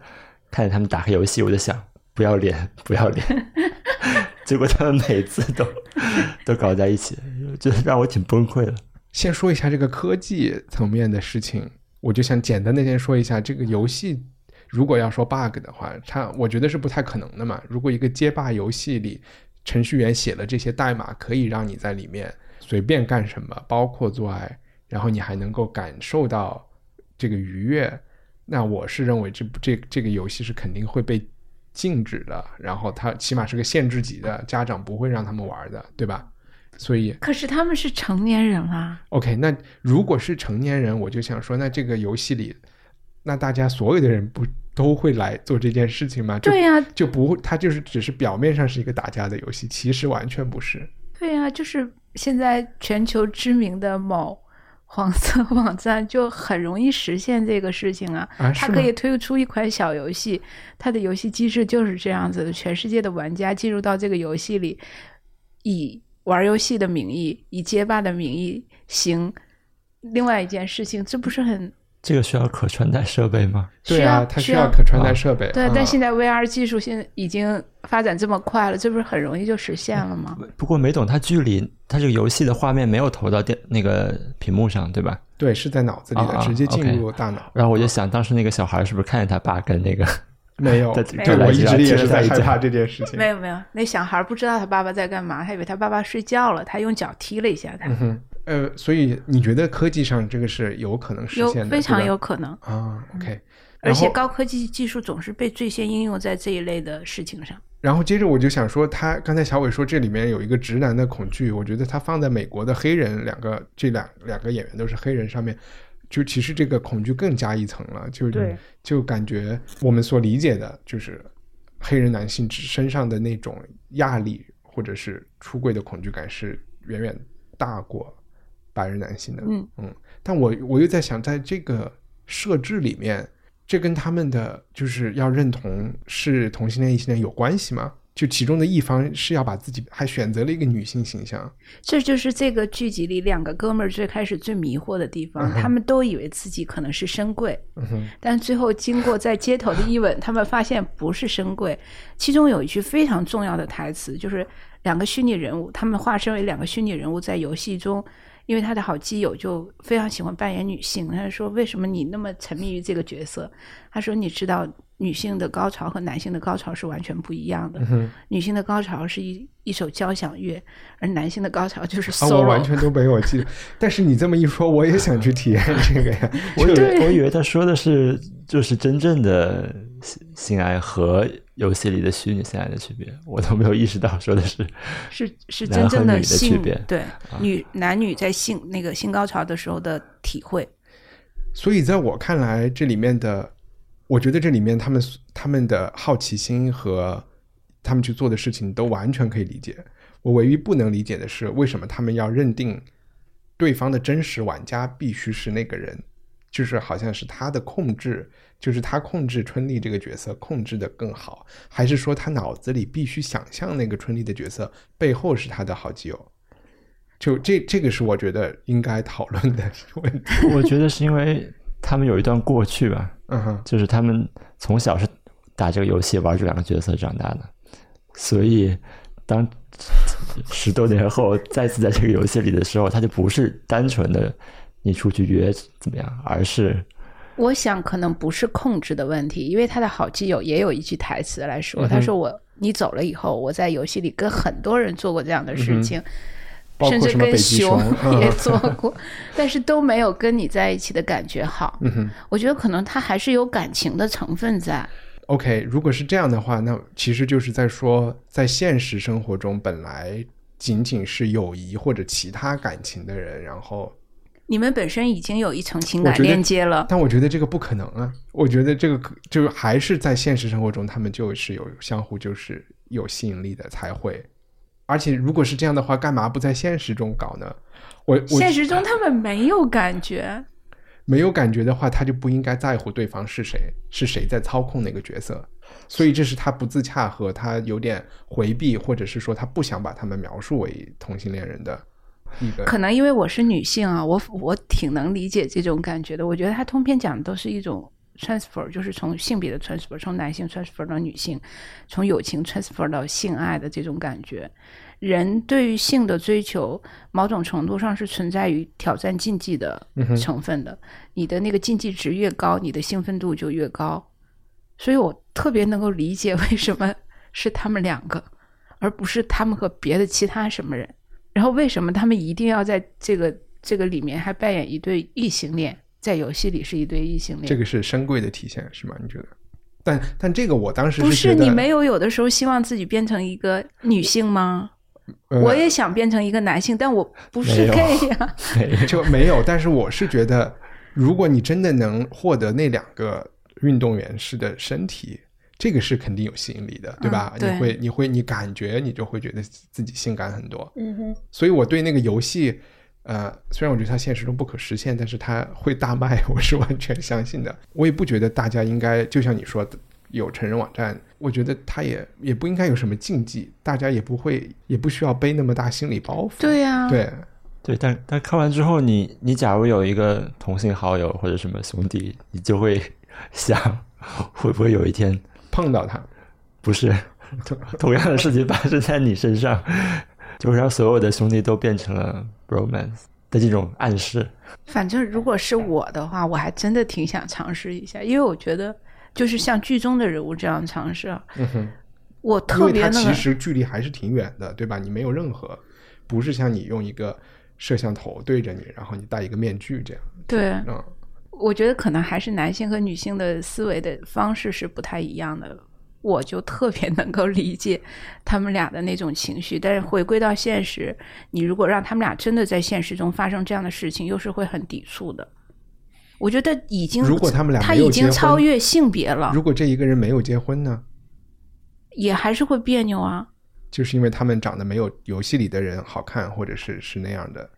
看见他们打开游戏，我就想不要脸，不要脸。结果他们每次都 都搞在一起，就让我挺崩溃的。先说一下这个科技层面的事情，我就想简单的先说一下这个游戏。如果要说 bug 的话，它我觉得是不太可能的嘛。如果一个街霸游戏里程序员写了这些代码，可以让你在里面随便干什么，包括做爱，然后你还能够感受到这个愉悦，那我是认为这这这个游戏是肯定会被禁止的。然后它起码是个限制级的，家长不会让他们玩的，对吧？所以，可是他们是成年人啊。OK，那如果是成年人，我就想说，那这个游戏里，那大家所有的人不都会来做这件事情吗？对呀，就不会，它就是只是表面上是一个打架的游戏，其实完全不是。对呀，就是现在全球知名的某黄色网站就很容易实现这个事情啊。啊，它可以推出一款小游戏，它的游戏机制就是这样子的，全世界的玩家进入到这个游戏里，以。玩游戏的名义，以街霸的名义行另外一件事情，这不是很？这个需要可穿戴设备吗？对啊，它需要可穿戴设备。对，但现在 VR 技术现在已经发展这么快了，这不是很容易就实现了吗？不过没懂，它距离它这个游戏的画面没有投到电那个屏幕上，对吧？对，是在脑子里的，直接进入大脑。然后我就想，当时那个小孩是不是看见他爸跟那个？没有，对，我一直也是在害怕这件事情。没有没有，那小孩不知道他爸爸在干嘛，他以为他爸爸睡觉了，他用脚踢了一下他。呃，所以你觉得科技上这个是有可能实现的？非常有可能啊。OK，而且高科技技术总是被最先应用在这一类的事情上。然后接着我就想说，他刚才小伟说这里面有一个直男的恐惧，我觉得他放在美国的黑人两个这两两个演员都是黑人上面。就其实这个恐惧更加一层了，就就感觉我们所理解的，就是黑人男性身上的那种压力或者是出柜的恐惧感是远远大过白人男性的。嗯嗯，但我我又在想，在这个设置里面，这跟他们的就是要认同是同性恋异性恋有关系吗？就其中的一方是要把自己还选择了一个女性形象，这就是这个剧集里两个哥们儿最开始最迷惑的地方。他们都以为自己可能是深贵，但最后经过在街头的一吻，他们发现不是深贵。其中有一句非常重要的台词，就是两个虚拟人物，他们化身为两个虚拟人物在游戏中，因为他的好基友就非常喜欢扮演女性，他说：“为什么你那么沉迷于这个角色？”他说：“你知道。”女性的高潮和男性的高潮是完全不一样的。女性的高潮是一一首交响乐，而男性的高潮就是 solo。我完全都没有记得，但是你这么一说，我也想去体验这个呀。我以为我以为他说的是就是真正的性爱和游戏里的虚拟性爱的区别，我都没有意识到说的是是是真正的性对女男女在性那个性高潮的时候的体会。所以在我看来，这里面的。我觉得这里面他们他们的好奇心和他们去做的事情都完全可以理解。我唯一不能理解的是，为什么他们要认定对方的真实玩家必须是那个人，就是好像是他的控制，就是他控制春丽这个角色控制的更好，还是说他脑子里必须想象那个春丽的角色背后是他的好基友？就这这个是我觉得应该讨论的问题。我觉得是因为。他们有一段过去吧，嗯哼，就是他们从小是打这个游戏玩这两个角色长大的，所以当十多年后再次在这个游戏里的时候，他就不是单纯的你出去约怎么样，而是我想可能不是控制的问题，因为他的好基友也有一句台词来说，他说我你走了以后，我在游戏里跟很多人做过这样的事情。甚至跟熊 也做过，但是都没有跟你在一起的感觉好。嗯哼，我觉得可能他还是有感情的成分在。OK，如果是这样的话，那其实就是在说，在现实生活中本来仅仅是友谊或者其他感情的人，然后你们本身已经有一层情感链接了。但我觉得这个不可能啊！我觉得这个就还是在现实生活中，他们就是有相互就是有吸引力的才会。而且，如果是这样的话，干嘛不在现实中搞呢？我现实中他们没有感觉。没有感觉的话，他就不应该在乎对方是谁，是谁在操控那个角色。所以这是他不自洽和他有点回避，或者是说他不想把他们描述为同性恋人的。可能因为我是女性啊，我我挺能理解这种感觉的。我觉得他通篇讲的都是一种 transfer，就是从性别的 transfer，从男性 transfer 到女性，从友情 transfer 到性爱的这种感觉。人对于性的追求，某种程度上是存在于挑战禁忌的成分的。你的那个禁忌值越高，你的兴奋度就越高。所以我特别能够理解为什么是他们两个，而不是他们和别的其他什么人。然后为什么他们一定要在这个这个里面还扮演一对异性恋，在游戏里是一对异性恋？这个是深贵的体现，是吗？你觉得？但但这个我当时不是你没有有的时候希望自己变成一个女性吗？我也想变成一个男性，但我不是 gay 呀，就没有。但是我是觉得，如果你真的能获得那两个运动员式的身体，这个是肯定有吸引力的，对吧？你会，你会，你感觉你就会觉得自己性感很多。嗯哼。所以我对那个游戏，呃，虽然我觉得它现实中不可实现，但是它会大卖，我是完全相信的。我也不觉得大家应该，就像你说的。有成人网站，我觉得他也也不应该有什么禁忌，大家也不会也不需要背那么大心理包袱。对呀，对对，但但看完之后，你你假如有一个同性好友或者什么兄弟，你就会想，会不会有一天碰到他？不是，同同样的事情发生在你身上，就是让所有的兄弟都变成了 romance 的这种暗示。反正如果是我的话，我还真的挺想尝试一下，因为我觉得。就是像剧中的人物这样尝试，嗯哼，我特别其实距离还是挺远的，对吧？你没有任何，不是像你用一个摄像头对着你，然后你戴一个面具这样。对，嗯，我觉得可能还是男性和女性的思维的方式是不太一样的。我就特别能够理解他们俩的那种情绪，但是回归到现实，你如果让他们俩真的在现实中发生这样的事情，又是会很抵触的。我觉得已经，如果他们俩他已经超越性别了。如果这一个人没有结婚呢？也还是会别扭啊。就是因为他们长得没有游戏里的人好看，或者是是那样的。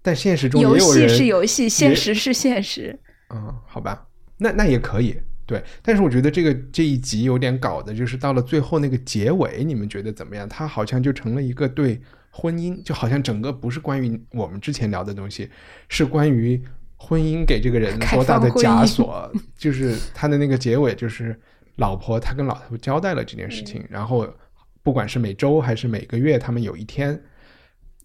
但现实中游戏是游戏，现实是现实。嗯，好吧，那那也可以。对，但是我觉得这个这一集有点搞的，就是到了最后那个结尾，你们觉得怎么样？他好像就成了一个对婚姻，就好像整个不是关于我们之前聊的东西，是关于。婚姻给这个人多大的枷锁？就是他的那个结尾，就是老婆，他跟老头交代了这件事情，然后不管是每周还是每个月，他们有一天，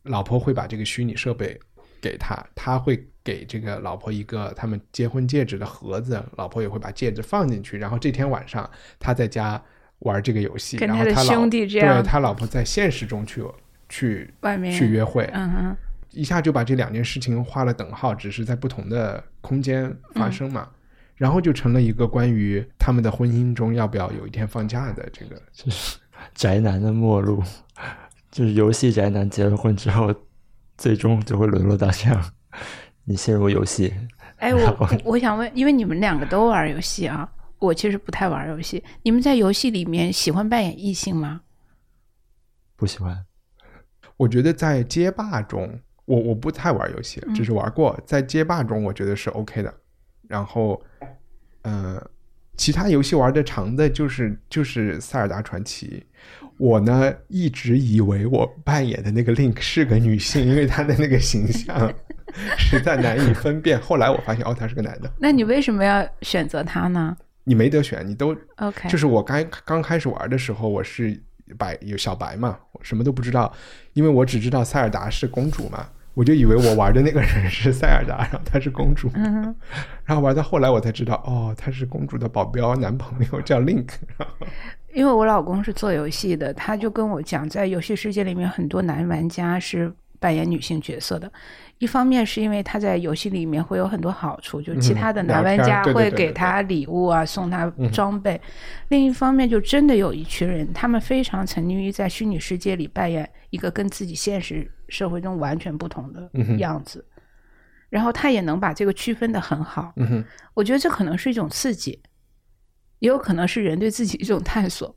老婆会把这个虚拟设备给他，他会给这个老婆一个他们结婚戒指的盒子，老婆也会把戒指放进去，然后这天晚上他在家玩这个游戏，然后他兄弟这样，对他老婆在现实中去去外面。去约会，嗯哼。一下就把这两件事情画了等号，只是在不同的空间发生嘛，然后就成了一个关于他们的婚姻中要不要有一天放假的这个，就是宅男的末路，就是游戏宅男结了婚之后，最终就会沦落到这样，你陷入游戏。哎，我我想问，因为你们两个都玩游戏啊，我其实不太玩游戏，你们在游戏里面喜欢扮演异性吗？不喜欢。我觉得在街霸中。我我不太玩游戏，只是玩过，在街霸中我觉得是 OK 的。然后，呃，其他游戏玩的长的就是就是塞尔达传奇。我呢一直以为我扮演的那个 Link 是个女性，因为她的那个形象 实在难以分辨。后来我发现哦，他是个男的。那你为什么要选择他呢？你没得选，你都 OK。就是我刚刚开始玩的时候，我是白有小白嘛，我什么都不知道，因为我只知道塞尔达是公主嘛。我就以为我玩的那个人是塞尔达，然后她是公主，然后玩到后来我才知道，哦，他是公主的保镖男朋友叫 Link。因为我老公是做游戏的，他就跟我讲，在游戏世界里面，很多男玩家是扮演女性角色的。一方面是因为他在游戏里面会有很多好处，就其他的男玩家会给他礼物啊，送他装备；另一方面，就真的有一群人，他们非常沉溺于在虚拟世界里扮演一个跟自己现实社会中完全不同的样子，然后他也能把这个区分的很好。我觉得这可能是一种刺激，也有可能是人对自己一种探索。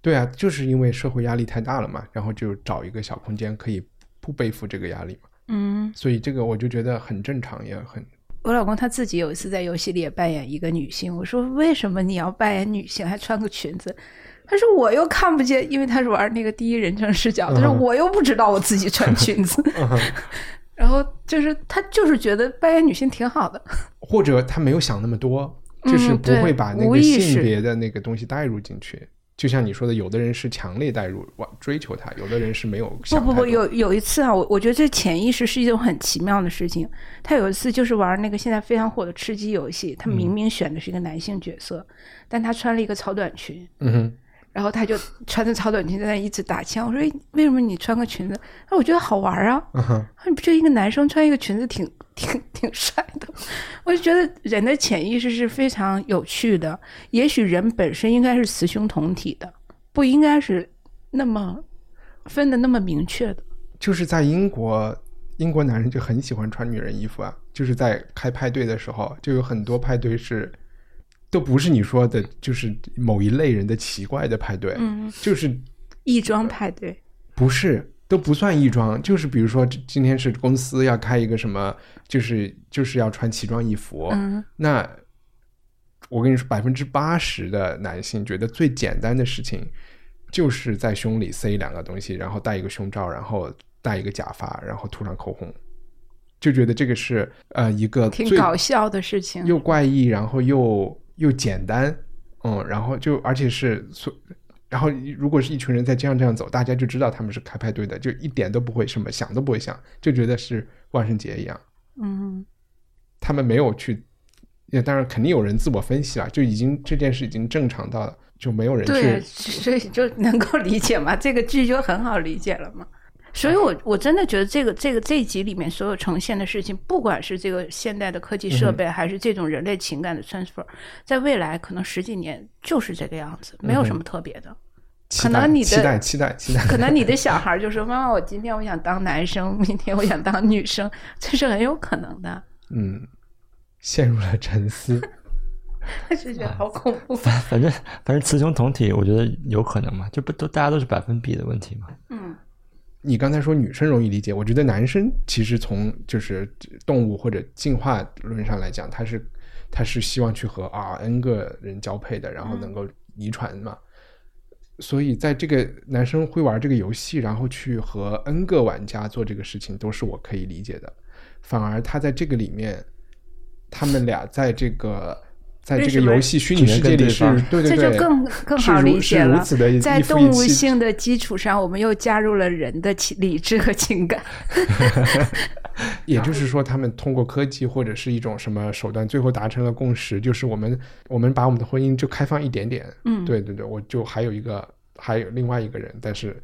对啊，就是因为社会压力太大了嘛，然后就找一个小空间，可以不背负这个压力嘛。嗯，所以这个我就觉得很正常，也很我老公他自己有一次在游戏里也扮演一个女性，我说为什么你要扮演女性还穿个裙子？他说我又看不见，因为他是玩那个第一人称视角，他说我又不知道我自己穿裙子。然后就是他就是觉得扮演女性挺好的，或者他没有想那么多，就是不会把那个性别的那个东西带入进去。就像你说的，有的人是强烈带入往追求他，有的人是没有。不不不，有有一次啊，我我觉得这潜意识是一种很奇妙的事情。他有一次就是玩那个现在非常火的吃鸡游戏，他明明选的是一个男性角色，但他穿了一个超短裙。嗯哼。然后他就穿着超短裙在那一直打枪。我说：“为什么你穿个裙子？”他说：“我觉得好玩啊。”你不觉得一个男生穿一个裙子挺挺 挺帅的？我就觉得人的潜意识是非常有趣的。也许人本身应该是雌雄同体的，不应该是那么分的那么明确的。就是在英国，英国男人就很喜欢穿女人衣服啊。就是在开派对的时候，就有很多派对是。都不是你说的，就是某一类人的奇怪的派对，嗯，就是异装派对，不是都不算异装，就是比如说今天是公司要开一个什么，就是就是要穿奇装异服，嗯，那我跟你说，百分之八十的男性觉得最简单的事情，就是在胸里塞两个东西，然后戴一个胸罩，然后戴一个假发，然后涂上口红，就觉得这个是呃一个挺搞笑的事情，又怪异，然后又。又简单，嗯，然后就而且是所，然后如果是一群人在这样这样走，大家就知道他们是开派对的，就一点都不会什么想都不会想，就觉得是万圣节一样。嗯，他们没有去，也当然肯定有人自我分析了，就已经这件事已经正常到了，就没有人去，所以就能够理解嘛，这个剧就很好理解了嘛。所以，我我真的觉得这个这个这一集里面所有呈现的事情，不管是这个现代的科技设备，还是这种人类情感的 transfer，在未来可能十几年就是这个样子，没有什么特别的。可能你的期待期待期待，可能你的小孩就说：“妈 妈，我今天我想当男生，明天我想当女生。”这是很有可能的。嗯，陷入了沉思。是觉得好恐怖。反反正反正雌雄同体，我觉得有可能嘛，就不都大家都是百分比的问题嘛。嗯。你刚才说女生容易理解，我觉得男生其实从就是动物或者进化论上来讲，他是他是希望去和啊 n 个人交配的，然后能够遗传嘛。所以在这个男生会玩这个游戏，然后去和 n 个玩家做这个事情，都是我可以理解的。反而他在这个里面，他们俩在这个。在这个游戏虚拟世界里是，对对对，这就更更好理解了。在动物性的基础上，我们又加入了人的情理智和情感。也就是说，他们通过科技或者是一种什么手段，最后达成了共识，就是我们我们把我们的婚姻就开放一点点。嗯，对对对，我就还有一个，还有另外一个人，但是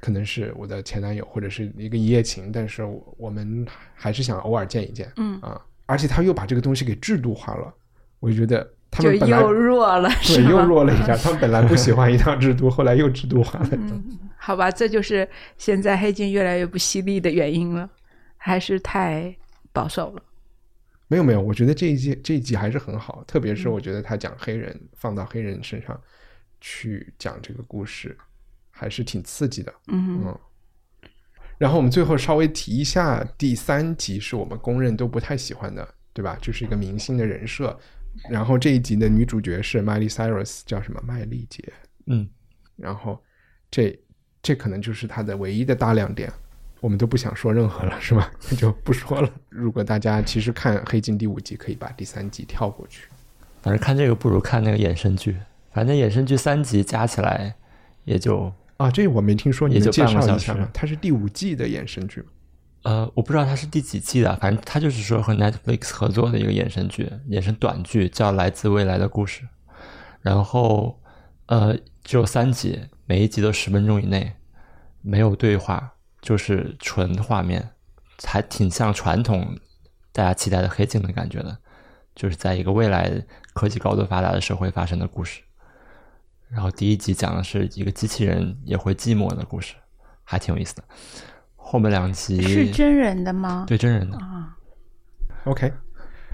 可能是我的前男友或者是一个一夜情，但是我们还是想偶尔见一见。嗯啊，而且他又把这个东西给制度化了。我就觉得他们本来又弱了，对，又弱了一下。他们本来不喜欢一套制度，后来又制度化了。好吧，这就是现在黑镜越来越不犀利的原因了，还是太保守了。没有没有，我觉得这一季这一集还是很好，特别是我觉得他讲黑人放到黑人身上去讲这个故事，还是挺刺激的。嗯嗯。然后我们最后稍微提一下，第三集是我们公认都不太喜欢的，对吧？就是一个明星的人设。然后这一集的女主角是 Miley Cyrus，叫什么麦丽姐？嗯，然后这这可能就是她的唯一的大亮点，我们都不想说任何了，是吧？那 就不说了。如果大家其实看《黑镜》第五集，可以把第三集跳过去。反正看这个不如看那个衍生剧，反正衍生剧三集加起来也就啊，这我没听说，你就介绍一下吗？它是第五季的衍生剧吗？呃，我不知道它是第几季的，反正它就是说和 Netflix 合作的一个衍生剧，衍生短剧叫《来自未来的故事》，然后呃只有三集，每一集都十分钟以内，没有对话，就是纯画面，还挺像传统大家期待的黑镜的感觉的，就是在一个未来科技高度发达的社会发生的故事。然后第一集讲的是一个机器人也会寂寞的故事，还挺有意思的。后面两集是真人的吗？对，真人的啊。OK，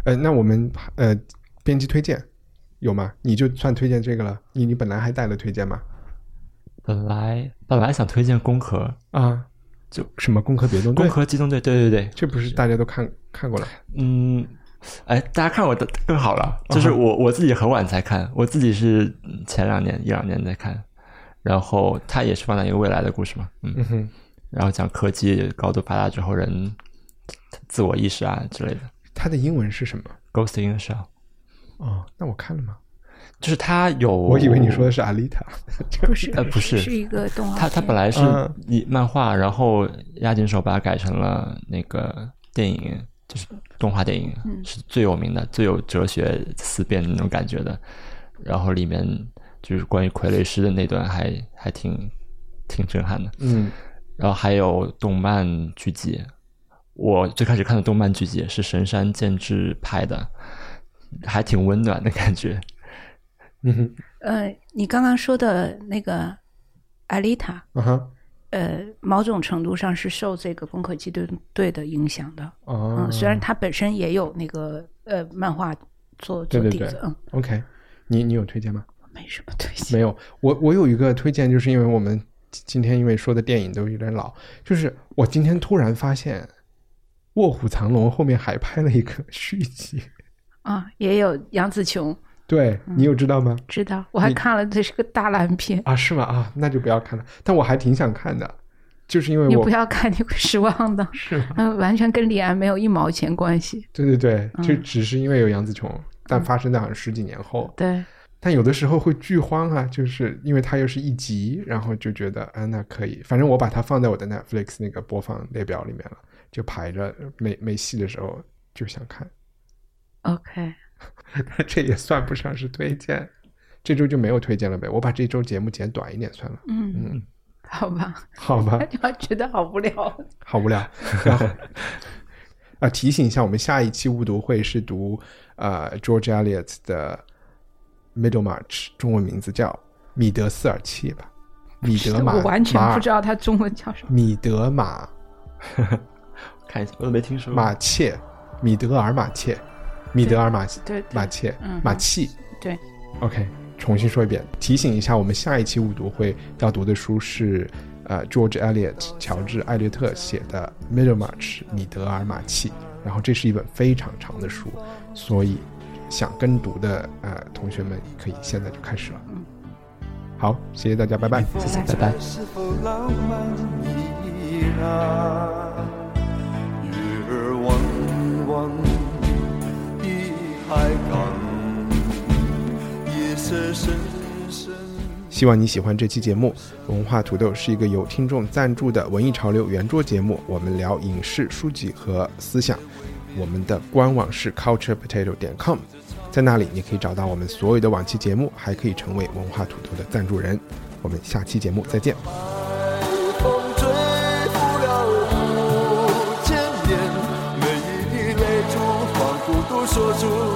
呃，那我们呃，编辑推荐有吗？你就算推荐这个了。你你本来还带了推荐吗？本来本来想推荐《攻壳》啊，就什么《攻壳别动队》？《攻壳机动队》？对对对，这不是大家都看看过了？嗯，哎，大家看我的更好了，就是我我自己很晚才看，我自己是前两年一两年在看，然后它也是放在一个未来的故事嘛，嗯哼，然后讲科技高度发达之后人自我意识啊之类的。它的英文是什么？Ghost in the Shell。哦，那我看了吗？就是它有，我以为你说的是阿丽塔，不是，呃，不是，是一个动画。它它本来是以漫画，然后押井守把它改成了那个电影，就是动画电影，是最有名的、最有哲学思辨的那种感觉的。然后里面就是关于傀儡师的那段，还还挺挺震撼的。嗯，然后还有动漫剧集，我最开始看的动漫剧集是神山健治拍的，还挺温暖的感觉。嗯哼，呃，你刚刚说的那个艾丽塔，嗯哼，呃，某种程度上是受这个《攻壳机动队》的影响的。哦，虽然它本身也有那个呃漫画做做底子。嗯，OK，你你有推荐吗？没什么推荐。没有，我我有一个推荐，就是因为我们今天因为说的电影都有点老，就是我今天突然发现《卧虎藏龙》后面还拍了一个续集。啊，也有杨紫琼。对你有知道吗？知道，我还看了，这是个大烂片啊，是吗？啊，那就不要看了。但我还挺想看的，就是因为我你不要看，你会失望的。是，嗯，完全跟李安没有一毛钱关系。对对对，就只是因为有杨紫琼，但发生在好像十几年后。对，但有的时候会剧荒啊，就是因为它又是一集，然后就觉得啊，那可以，反正我把它放在我的 Netflix 那个播放列表里面了，就排着，没没戏的时候就想看。OK。这也算不上是推荐，这周就没有推荐了呗。我把这周节目剪短一点算了。嗯嗯，好吧，好吧。他觉得好无聊，好无聊。然后啊，提醒一下，我们下一期误读会是读呃 George Eliot 的《Middlemarch》，中文名字叫米德斯尔切吧？米德马，我完全不知道他中文叫什么。米德马，看一下，我都没听说。马切，米德尔马切。米德尔马对马切马契对，OK，重新说一遍，提醒一下，我们下一期误读会要读的书是呃 George Eliot 乔治艾略特写的《Middlemarch》米德尔马契，然后这是一本非常长的书，所以想跟读的呃同学们可以现在就开始了。嗯，好，谢谢大家，拜拜，谢谢，拜拜。希望你喜欢这期节目。文化土豆是一个由听众赞助的文艺潮流圆桌节目，我们聊影视、书籍和思想。我们的官网是 culturepotato 点 com，在那里你可以找到我们所有的往期节目，还可以成为文化土豆的赞助人。我们下期节目再见。说出。